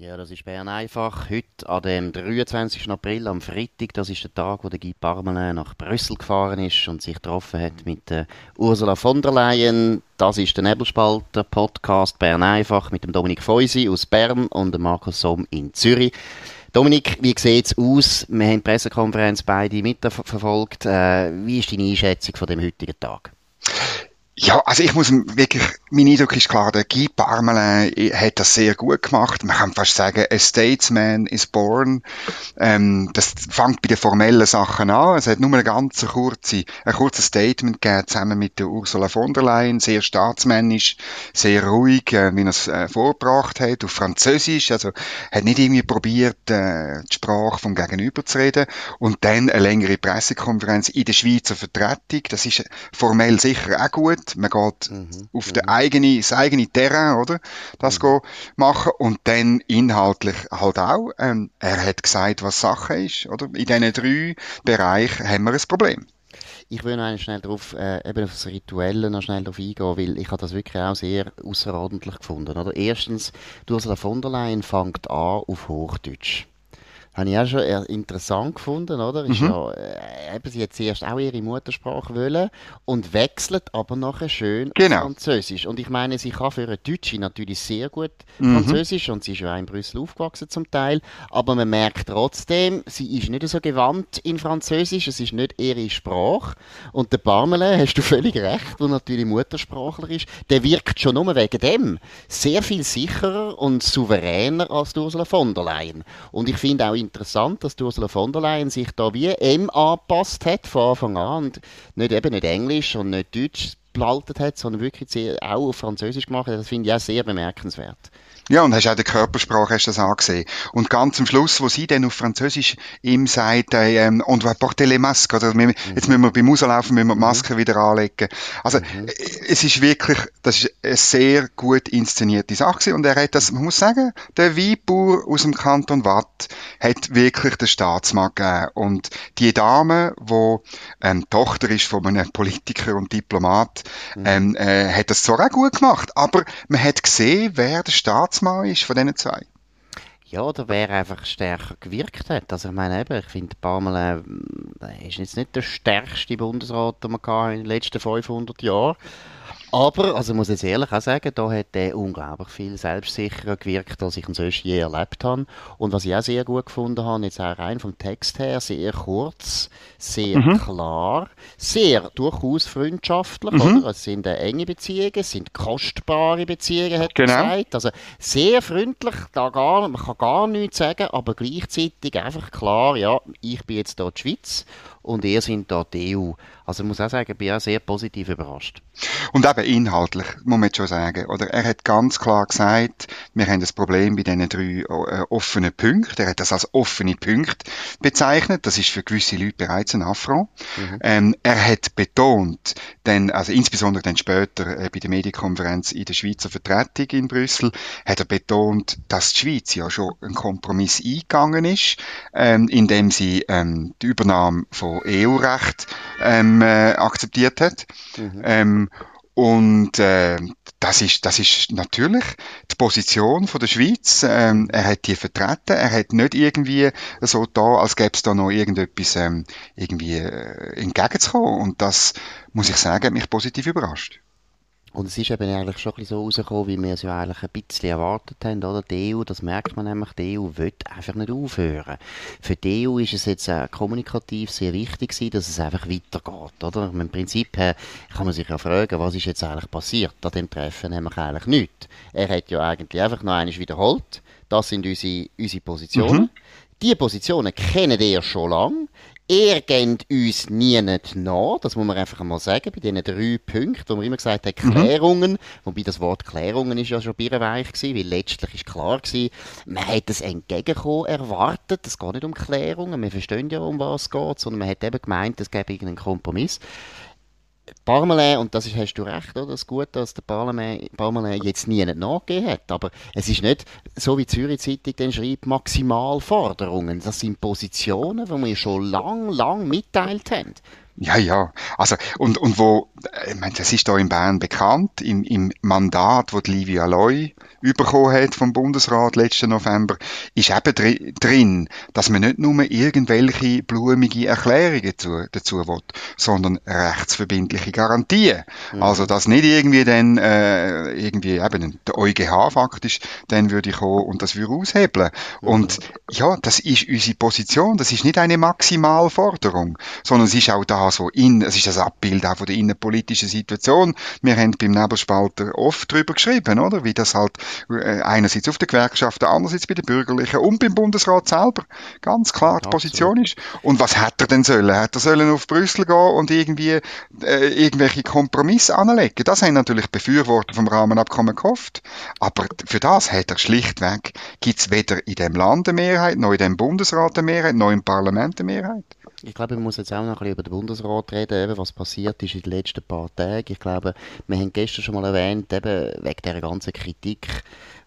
Ja, das ist Bern einfach. Heute, an dem 23. April, am Freitag, das ist der Tag, wo der Guy Parmelin nach Brüssel gefahren ist und sich getroffen hat mit äh, Ursula von der Leyen. Das ist der Nebelspalter Podcast Bern einfach mit dem Dominik Feusi aus Bern und dem Markus Somm in Zürich. Dominik, wie sieht es aus? Wir haben die Pressekonferenz beide mitverfolgt. Äh, wie ist deine Einschätzung von dem heutigen Tag? Ja, also ich muss wirklich, mein Eindruck ist klar, der Guy Parmelin hat das sehr gut gemacht. Man kann fast sagen, a statesman is born. Ähm, das fängt bei den formellen Sachen an. Es hat nur eine ganz kurze, ein kurzes Statement gegeben, zusammen mit der Ursula von der Leyen, sehr staatsmännisch, sehr ruhig, äh, wie er es äh, vorgebracht hat, auf Französisch, also hat nicht irgendwie probiert, äh, die Sprache vom Gegenüber zu reden. Und dann eine längere Pressekonferenz in der Schweizer Vertretung. Das ist formell sicher auch gut man geht mhm. auf mhm. eigene, das eigene Terrain, oder? Das mhm. machen und dann inhaltlich halt auch. Ähm, er hat gesagt, was Sache ist, oder? In diesen drei Bereichen haben wir ein Problem. Ich will noch schnell darauf, äh, eben auf das Rituelle noch schnell darauf eingehen, weil ich habe das wirklich auch sehr außerordentlich gefunden. Oder? Erstens, Ursula von der Leyen fängt an auf Hochdeutsch habe ich auch schon interessant gefunden, oder? Ist mhm. ja, äh, eben, sie hat zuerst auch ihre Muttersprache wollen und wechselt aber nachher schön genau. Französisch. Und ich meine, sie kann für eine Deutsche natürlich sehr gut mhm. Französisch und sie ist ja auch in Brüssel aufgewachsen zum Teil, aber man merkt trotzdem, sie ist nicht so gewandt in Französisch, es ist nicht ihre Sprache. Und der Parmelin, hast du völlig recht, der natürlich Muttersprachler ist, der wirkt schon nur wegen dem sehr viel sicherer und souveräner als Ursula von der Leyen. Und ich finde auch in interessant, dass Ursula von der Leyen sich da wie M angepasst hat von Anfang an und nicht eben nicht Englisch und nicht Deutsch behalten hat, sondern wirklich auch auf Französisch gemacht hat. Das finde ich auch sehr bemerkenswert. Ja, und hast auch die Körpersprache hast das angesehen. Und ganz am Schluss, wo sie dann auf Französisch ihm sagt, äh, ähm, und va porter les masques, oder mhm. jetzt müssen wir beim Rauslaufen, müssen wir die Maske mhm. wieder anlegen. Also, mhm. Äh, es ist wirklich, das ist eine sehr gut inszenierte Sache gewesen. und er hat das, man muss sagen, der Weinbauer aus dem Kanton Watt hat wirklich den Staatsmann gegeben. Und die Dame, wo ähm, Tochter ist von einem Politiker und Diplomat, mhm. ähm, äh, hat das zwar auch gut gemacht, aber man hat gesehen, wer der Staatsmann Geschäftsmann ist von diesen zwei? Ja, oder wer einfach stärker gewirkt hat. Also ich meine eben, ich finde Pamela äh, ist jetzt nicht der stärkste Bundesrat, den wir in den letzten 500 Jahren aber, also muss ich jetzt ehrlich auch sagen, da hat er unglaublich viel selbstsicherer gewirkt, als ich ihn sonst je erlebt habe. Und was ich auch sehr gut gefunden habe, jetzt auch rein vom Text her, sehr kurz, sehr mhm. klar, sehr durchaus freundschaftlich, mhm. oder? Es sind äh, enge Beziehungen, es sind kostbare Beziehungen, hat genau. er gesagt. Also sehr freundlich, da gar, man kann gar nichts sagen, aber gleichzeitig einfach klar, ja, ich bin jetzt hier die Schweiz und ihr sind da die EU. Also ich muss auch sagen, ich bin auch sehr positiv überrascht. Und eben inhaltlich, muss man schon sagen. Oder er hat ganz klar gesagt, wir haben das Problem bei diesen drei äh, offenen Punkten. Er hat das als offene Punkte bezeichnet. Das ist für gewisse Leute bereits ein Affront. Mhm. Ähm, er hat betont, denn, also insbesondere dann später äh, bei der Medienkonferenz in der Schweizer Vertretung in Brüssel, hat er betont, dass die Schweiz ja schon einen Kompromiss eingegangen ist, ähm, indem sie ähm, die Übernahme von EU-Recht ähm, äh, akzeptiert hat. Mhm. Ähm, und äh, das ist das ist natürlich die Position von der Schweiz. Ähm, er hat die vertreten. Er hat nicht irgendwie so da, als gäbe es da noch irgendetwas ähm, irgendwie äh, entgegenzukommen. Und das muss ich sagen, hat mich positiv überrascht. Und es ist eben eigentlich schon ein bisschen so rausgekommen, wie wir es ja eigentlich ein bisschen erwartet haben, oder? Die EU, das merkt man nämlich, die EU will einfach nicht aufhören. Für die EU ist es jetzt äh, kommunikativ sehr wichtig gewesen, dass es einfach weitergeht, oder? Im Prinzip äh, kann man sich ja fragen, was ist jetzt eigentlich passiert? An dem Treffen wir eigentlich nichts. Er hat ja eigentlich einfach noch eines wiederholt. Das sind unsere, unsere Positionen. Mhm. Die Positionen kennen ihr schon lange. Ihr geht uns nie nicht nach, das muss man einfach mal sagen, bei diesen drei Punkten, wo man immer gesagt hat, mhm. Klärungen, mhm. wobei das Wort Klärungen ist ja schon birrenweich gewesen, weil letztlich ist klar gewesen, man hat das Entgegenkommen erwartet, es geht nicht um Klärungen, wir verstehen ja, um was es geht, sondern man hat eben gemeint, es gäbe irgendeinen Kompromiss. Parmelin, und das ist, hast du recht, oder? Das ist gut, dass der Parmelin, jetzt nie nachgegeben hat. Aber es ist nicht, so wie die Zürich Zeitung dann schreibt, Maximalforderungen. Das sind Positionen, die wir schon lang, lang mitteilt haben. Ja, ja. Also, und, und wo, ich meine, das ist da in Bern bekannt, im, im Mandat, wo die Livia Loy bekommen hat vom Bundesrat letzten November, ist eben dri drin, dass man nicht nur irgendwelche blumige Erklärungen dazu, dazu will, sondern rechtsverbindliche Garantien. Mhm. Also, dass nicht irgendwie dann, äh, irgendwie eben der EuGH faktisch, dann würde ich kommen und das würde aushebeln. Mhm. Und ja, das ist unsere Position, das ist nicht eine Maximalforderung, sondern es ist auch da so in, es ist das Abbild auch von der innenpolitischen Situation. Wir haben beim Nebelspalter oft drüber geschrieben, oder? Wie das halt äh, einerseits auf der Gewerkschaft, andererseits bei den Bürgerlichen und beim Bundesrat selber ganz klar die Position ist. Und was hat er denn sollen? Hat er sollen auf Brüssel gehen und irgendwie äh, irgendwelche Kompromisse anlegen? Das haben natürlich Befürworter vom Rahmenabkommen gehofft. Aber für das hat er schlichtweg, gibt es weder in dem Land eine Mehrheit, noch in dem Bundesrat eine Mehrheit, noch im Parlament eine Mehrheit. Ich glaube, man muss jetzt auch noch ein bisschen über den Bundesrat reden, eben, was passiert ist in den letzten paar Tagen. Ich glaube, wir haben gestern schon mal erwähnt, eben wegen dieser ganzen Kritik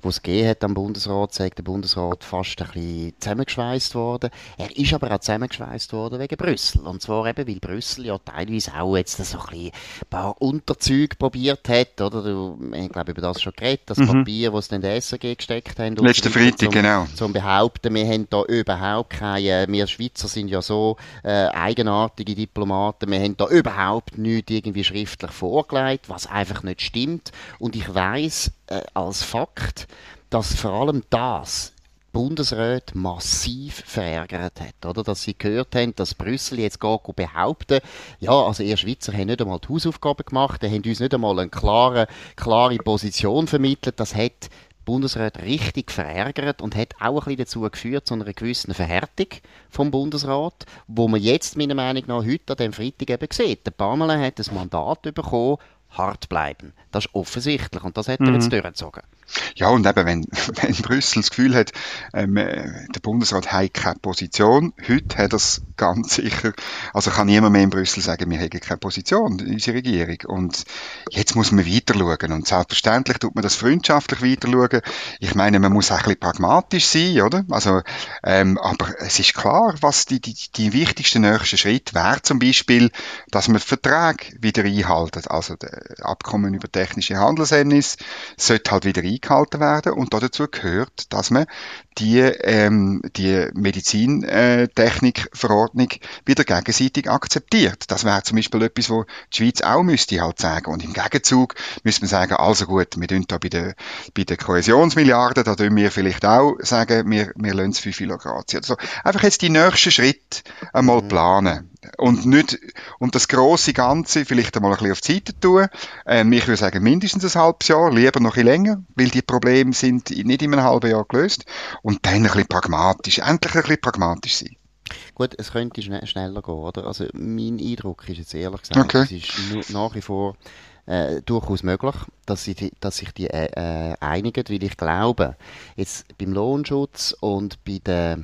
wo es gegeben hat am Bundesrat, sagt der Bundesrat fast ein bisschen zusammengeschweißt worden. Er ist aber auch zusammengeschweißt worden wegen Brüssel. Und zwar eben, weil Brüssel ja teilweise auch jetzt so ein, bisschen ein paar Unterzüge probiert hat, oder? Du, ich glaube, über das schon geredet, das mhm. Papier, das sie in der SRG gesteckt haben. Letzten Freitag, zum, genau. Zum Behaupten, wir haben da überhaupt keine, wir Schweizer sind ja so äh, eigenartige Diplomaten, wir haben da überhaupt nichts irgendwie schriftlich vorgelegt, was einfach nicht stimmt. Und ich weiß äh, als Fakt, dass vor allem das Bundesrat massiv verärgert hat, oder? Dass sie gehört haben, dass Brüssel jetzt geht behaupten, ja, also ihr Schweizer haben nicht einmal die Hausaufgaben gemacht, die haben uns nicht einmal eine klare, klare Position vermittelt, das hat Bundesrat richtig verärgert und hat auch ein bisschen dazu geführt, zu einer gewissen Verhärtung vom Bundesrat, wo man jetzt meiner Meinung nach heute an dem Freitag eben sieht. Der Pamela hat das Mandat bekommen, hart bleiben. Das ist offensichtlich und das hat er mhm. jetzt durchgezogen. Ja, und eben, wenn, wenn Brüssel das Gefühl hat, ähm, äh, der Bundesrat hat keine Position, heute hat es ganz sicher, also kann niemand mehr in Brüssel sagen, wir haben keine Position, unsere Regierung. Und jetzt muss man weiter schauen. Und selbstverständlich tut man das freundschaftlich weiter schauen. Ich meine, man muss auch ein bisschen pragmatisch sein, oder? Also, ähm, aber es ist klar, was die, die, die wichtigsten nächsten Schritt wäre zum Beispiel, dass man Verträge wieder einhalten. Also, Abkommen über technische Handelshemmnis sollte halt wieder eingehalten eingehalten werden und dazu gehört, dass man die, ähm, die Medizintechnikverordnung wieder gegenseitig akzeptiert. Das wäre zum Beispiel etwas, wo die Schweiz auch müsste halt sagen. Und im Gegenzug müsste man sagen, also gut, wir tun da bei den, bei den Kohäsionsmilliarden, da tun wir vielleicht auch sagen, wir, wir lassen es für Philokratie. Also einfach jetzt die nächsten Schritte einmal mhm. planen und nicht, und das große Ganze vielleicht einmal ein bisschen auf die Seite tun. Ähm, ich würde sagen, mindestens ein halbes Jahr, lieber noch ein bisschen länger, weil die Probleme sind nicht in einem halben Jahr gelöst. Und dann ein bisschen pragmatisch, endlich ein bisschen pragmatisch sein. Gut, es könnte schn schneller gehen, oder? Also mein Eindruck ist jetzt ehrlich gesagt, okay. es ist nach wie vor äh, durchaus möglich, dass, sie, dass sich die äh, äh, einigen, weil ich glaube, jetzt beim Lohnschutz und bei der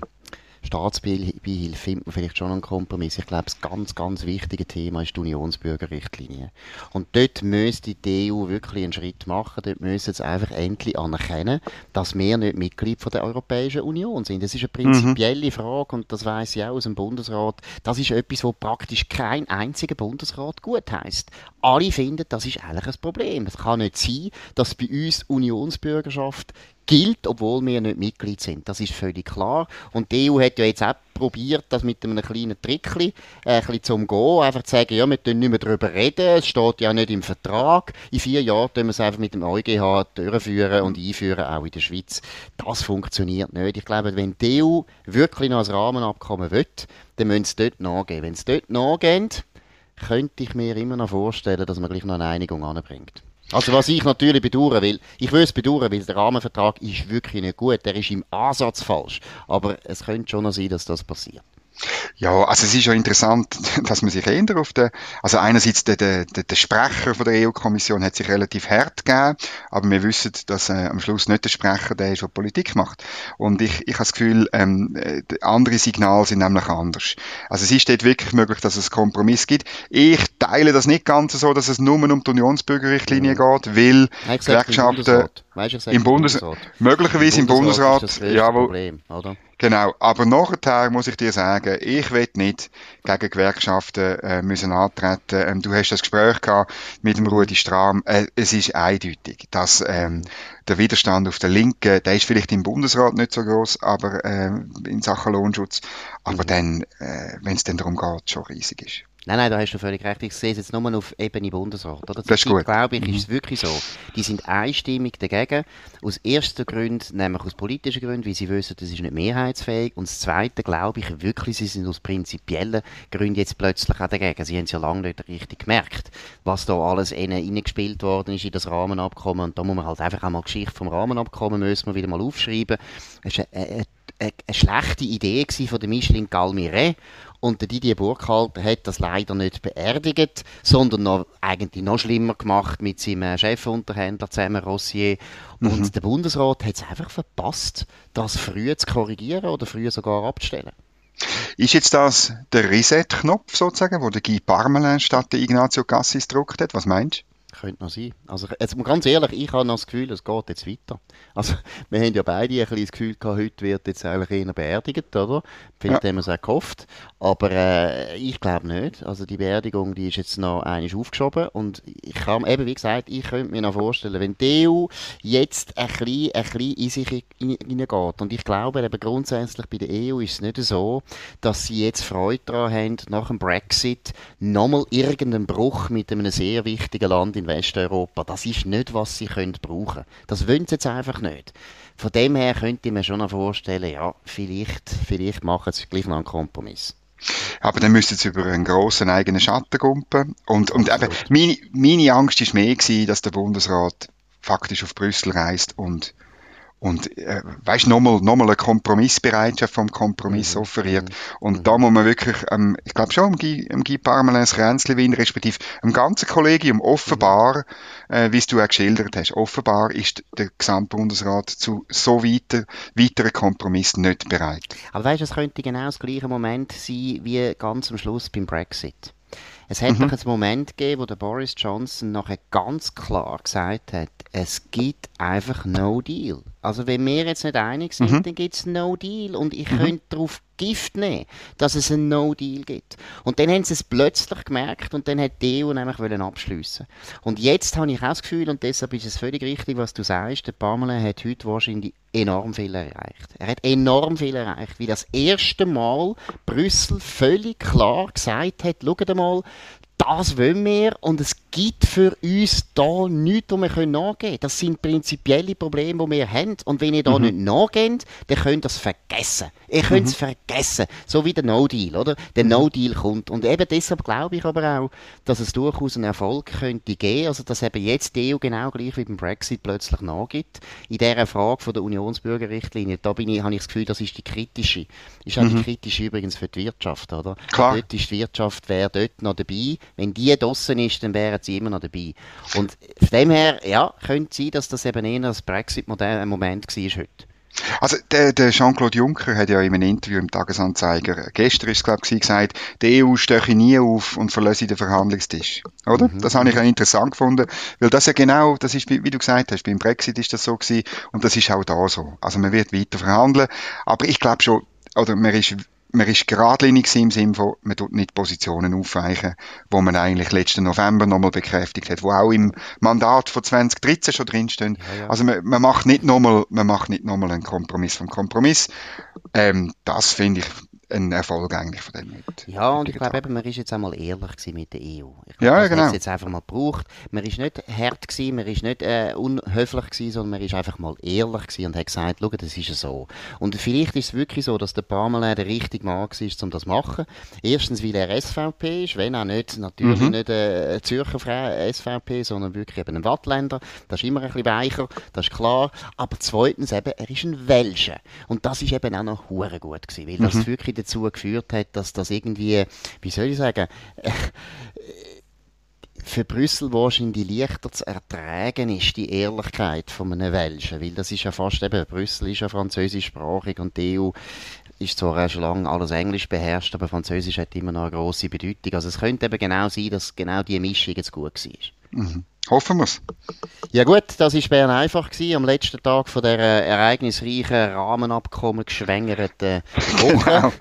Staatsbeihilfe findet man vielleicht schon einen Kompromiss. Ich glaube, das ganz, ganz wichtige Thema ist die Unionsbürgerrichtlinie. Und dort müsste die EU wirklich einen Schritt machen. Dort müssen sie einfach endlich anerkennen, dass wir nicht Mitglied von der Europäischen Union sind. Das ist eine prinzipielle mhm. Frage und das weiß ich auch aus dem Bundesrat. Das ist etwas, wo praktisch kein einziger Bundesrat gut heißt. Alle finden, das ist eigentlich ein Problem. Es kann nicht sein, dass bei uns Unionsbürgerschaft gilt, obwohl wir nicht Mitglied sind. Das ist völlig klar. Und die EU hat ja jetzt auch probiert, das mit einem kleinen Trickli äh, ein bisschen zu umgehen. Einfach zu sagen, ja, wir können nicht mehr darüber reden, es steht ja nicht im Vertrag. In vier Jahren können wir es einfach mit dem EuGH durchführen und einführen, auch in der Schweiz. Das funktioniert nicht. Ich glaube, wenn die EU wirklich noch ein Rahmenabkommen will, dann müssen sie dort nachgehen. Wenn sie dort nachgehen, könnte ich mir immer noch vorstellen, dass man gleich noch eine Einigung anbringt. Also was ich natürlich bedauern will, ich will es bedauern, weil der Rahmenvertrag ist wirklich nicht gut, der ist im Ansatz falsch, aber es könnte schon noch sein, dass das passiert. Ja, also es ist ja interessant, dass man sich ändert auf der, also einerseits der, der, der Sprecher von der EU-Kommission hat sich relativ hart gegeben, aber wir wissen, dass äh, am Schluss nicht der Sprecher der ist, der Politik macht. Und ich, ich habe das Gefühl, ähm, äh, andere Signale sind nämlich anders. Also es ist dort wirklich möglich, dass es Kompromiss gibt. Ich teile das nicht ganz so, dass es nur um die Unionsbürgerrichtlinie mhm. geht, weil Gewerkschaften im Bundesrat, Bundesrat. möglicherweise im Bundesrat, Bundesrat ja, wo, Problem, oder? Genau, aber nachher muss ich dir sagen, ich will nicht gegen Gewerkschaften äh, müssen antreten. Ähm, du hast das Gespräch gehabt mit dem Rudi Strahm. Äh, es ist eindeutig, dass ähm, der Widerstand auf der Linken, der ist vielleicht im Bundesrat nicht so groß, aber äh, in Sachen Lohnschutz, aber mhm. dann, äh, wenn es dann darum geht, schon riesig ist. Nein, nein, da hast du völlig recht. Ich sehe es jetzt nur auf Ebene Bundesrat. Oder? Das ist gut. glaube ich, mhm. ist es wirklich so. Die sind einstimmig dagegen. Aus ersten Gründen, nämlich aus politischen Gründen, weil sie wissen, das ist nicht mehrheitsfähig. Und das zweite, glaube ich wirklich, sie sind aus prinzipiellen Gründen jetzt plötzlich auch dagegen. Sie haben es ja lange nicht richtig gemerkt, was da alles ihnen reingespielt worden ist in das Rahmenabkommen. Und da muss man halt einfach auch mal die Geschichte vom Rahmenabkommen müssen wir wieder mal aufschreiben. Es ist eine, eine, eine, eine schlechte Idee von der Micheline Galmire und der Didier Burkhalter hat das leider nicht beerdigt, sondern noch, eigentlich noch schlimmer gemacht mit seinem Chefunterhändler zusammen, Rossier. Und mhm. der Bundesrat hat es einfach verpasst, das früh zu korrigieren oder früh sogar abzustellen. Ist jetzt das der Reset-Knopf sozusagen, wo der Guy Parmelin statt der Ignazio Cassis gedruckt hat? Was meinst du? Könnte noch sein. Also, jetzt, ganz ehrlich, ich habe noch das Gefühl, es geht jetzt weiter. Also, wir haben ja beide ein bisschen das Gefühl gehabt, heute wird jetzt eigentlich eher beerdigt, oder? Vielleicht ja. haben wir es auch gehofft. Aber äh, ich glaube nicht. Also, die Beerdigung, die ist jetzt noch einmal aufgeschoben. Und ich kann, eben wie gesagt, ich könnte mir noch vorstellen, wenn die EU jetzt ein bisschen, ein bisschen in sich hineingeht. Und ich glaube eben grundsätzlich bei der EU ist es nicht so, dass sie jetzt Freude daran haben, nach dem Brexit nochmal irgendeinen Bruch mit einem sehr wichtigen Land in Westeuropa. Das ist nicht, was sie können brauchen Das wollen sie jetzt einfach nicht. Von dem her könnte ich mir schon noch vorstellen, ja, vielleicht, vielleicht machen sie gleich noch einen Kompromiss. Aber dann müssten sie über einen grossen eigenen Schatten kumpen. Und, und eben, meine, meine Angst war mehr gewesen, dass der Bundesrat faktisch auf Brüssel reist und und äh, weißt nochmal noch mal eine Kompromissbereitschaft vom Kompromiss mhm. offeriert. Und mhm. da muss man wirklich, ähm, ich glaube schon, um Guy, um Guy Parmelins Kränzlewin, respektive im ganzen Kollegium offenbar, mhm. äh, wie es du auch geschildert hast, offenbar ist der Gesamtbundesrat zu so weiter, weiteren Kompromiss nicht bereit. Aber weißt du, es könnte genau das gleiche Moment sein wie ganz am Schluss beim Brexit. Es hat mhm. noch einen Moment gegeben, wo der Boris Johnson nachher ganz klar gesagt hat, es gibt einfach no deal. Also wenn wir jetzt nicht einig sind, mhm. dann gibt es no deal und ich mhm. könnte darauf Gift nehmen, dass es einen No-Deal gibt. Und dann haben sie es plötzlich gemerkt und dann hat die EU nämlich abschliessen Und jetzt habe ich auch das Gefühl, und deshalb ist es völlig richtig, was du sagst, der Pamela hat heute wahrscheinlich enorm viel erreicht. Er hat enorm viel erreicht, wie das erste Mal Brüssel völlig klar gesagt hat, schaut mal, das wollen wir und es gibt für uns da nichts, wo wir nachgehen können. Das sind prinzipielle Probleme, die wir haben. Und wenn ihr da mhm. nicht nachgeht, dann könnt ihr es vergessen. Ihr könnt es mhm. vergessen. So wie der No-Deal, oder? Der mhm. No-Deal kommt. Und eben deshalb glaube ich aber auch, dass es durchaus einen Erfolg könnte geben. Also, dass eben jetzt die EU genau gleich wie beim Brexit plötzlich nachgibt. In dieser Frage von der Unionsbürgerrichtlinie, da bin ich, habe ich das Gefühl, das ist die kritische. Ist auch mhm. die kritische übrigens für die Wirtschaft, oder? Klar. Dort ist die Wirtschaft, wäre dort noch dabei. Wenn die draussen ist, dann wären sie immer noch dabei. Und von dem her, ja, könnte sein, dass das eben eher das Brexit-Moment war heute. Also der, der Jean-Claude Juncker hat ja in einem Interview im Tagesanzeiger, gestern ist es glaube ich gesagt, die EU steche nie auf und verlasse den Verhandlungstisch. Oder? Mhm. Das habe ich auch interessant gefunden, weil das ja genau, das ist, wie, wie, du gesagt hast, beim Brexit ist das so gewesen und das ist auch da so. Also man wird weiter verhandeln, aber ich glaube schon, oder man ist man ist geradlinig im Sinne von, man tut nicht Positionen aufweichen, wo man eigentlich letzten November nochmal bekräftigt hat, wo auch im Mandat von 2013 schon drinstehen. Ja, ja. Also man, man, macht nicht nochmal, man macht nicht nochmal einen Kompromiss vom Kompromiss. Ähm, das finde ich ein Erfolg eigentlich von dem mit. Ja, und ich glaube eben, man ist jetzt einmal ehrlich mit der EU. Ich glaube, ja, genau. Es jetzt einfach mal gebraucht. Man ist nicht hart gewesen, man ist nicht äh, unhöflich gewesen, sondern man ist einfach mal ehrlich gewesen und hat gesagt, schau, das ist so. Und vielleicht ist es wirklich so, dass der Pamela der richtige Mann war, um das zu machen. Erstens, weil er SVP ist, wenn auch nicht, natürlich mhm. nicht äh, Zürcher SVP, sondern wirklich eben ein Wattländer. Das ist immer ein bisschen weicher, das ist klar. Aber zweitens eben, er ist ein Welscher. Und das ist eben auch noch hure gut gewesen, weil das mhm. wirklich dazu geführt hat, dass das irgendwie, wie soll ich sagen, für Brüssel wahrscheinlich leichter zu ertragen ist, die Ehrlichkeit von einem Welschen, weil das ist ja fast eben, Brüssel ist ja französischsprachig und die EU ist zwar schon lange alles Englisch beherrscht, aber Französisch hat immer noch eine grosse Bedeutung. Also es könnte eben genau sein, dass genau diese Mischung jetzt gut war. Mhm. Hoffen wir's. Ja gut, das war Bern einfach gewesen, am letzten Tag von der äh, ereignisreichen Rahmenabkommen geschwängerten Woche.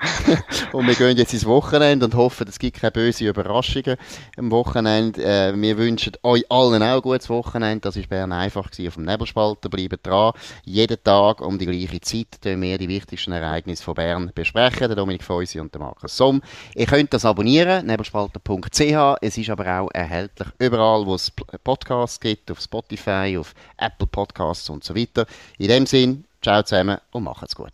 und wir gehen jetzt ins Wochenende und hoffen, es gibt keine bösen Überraschungen am Wochenende. Äh, wir wünschen euch allen auch ein gutes Wochenende. Das war Bern einfach gewesen, auf dem Nebelspalter. Bleibt dran. Jeden Tag um die gleiche Zeit tun wir die wichtigsten Ereignisse von Bern besprechen. Der Dominik Feusi und der Markus Somm. Ihr könnt das abonnieren, nebelspalter.ch. Es ist aber auch erhältlich überall, wo es Podcasts gibt, auf Spotify, auf Apple Podcasts und so weiter. In dem Sinn, ciao zusammen und macht's gut.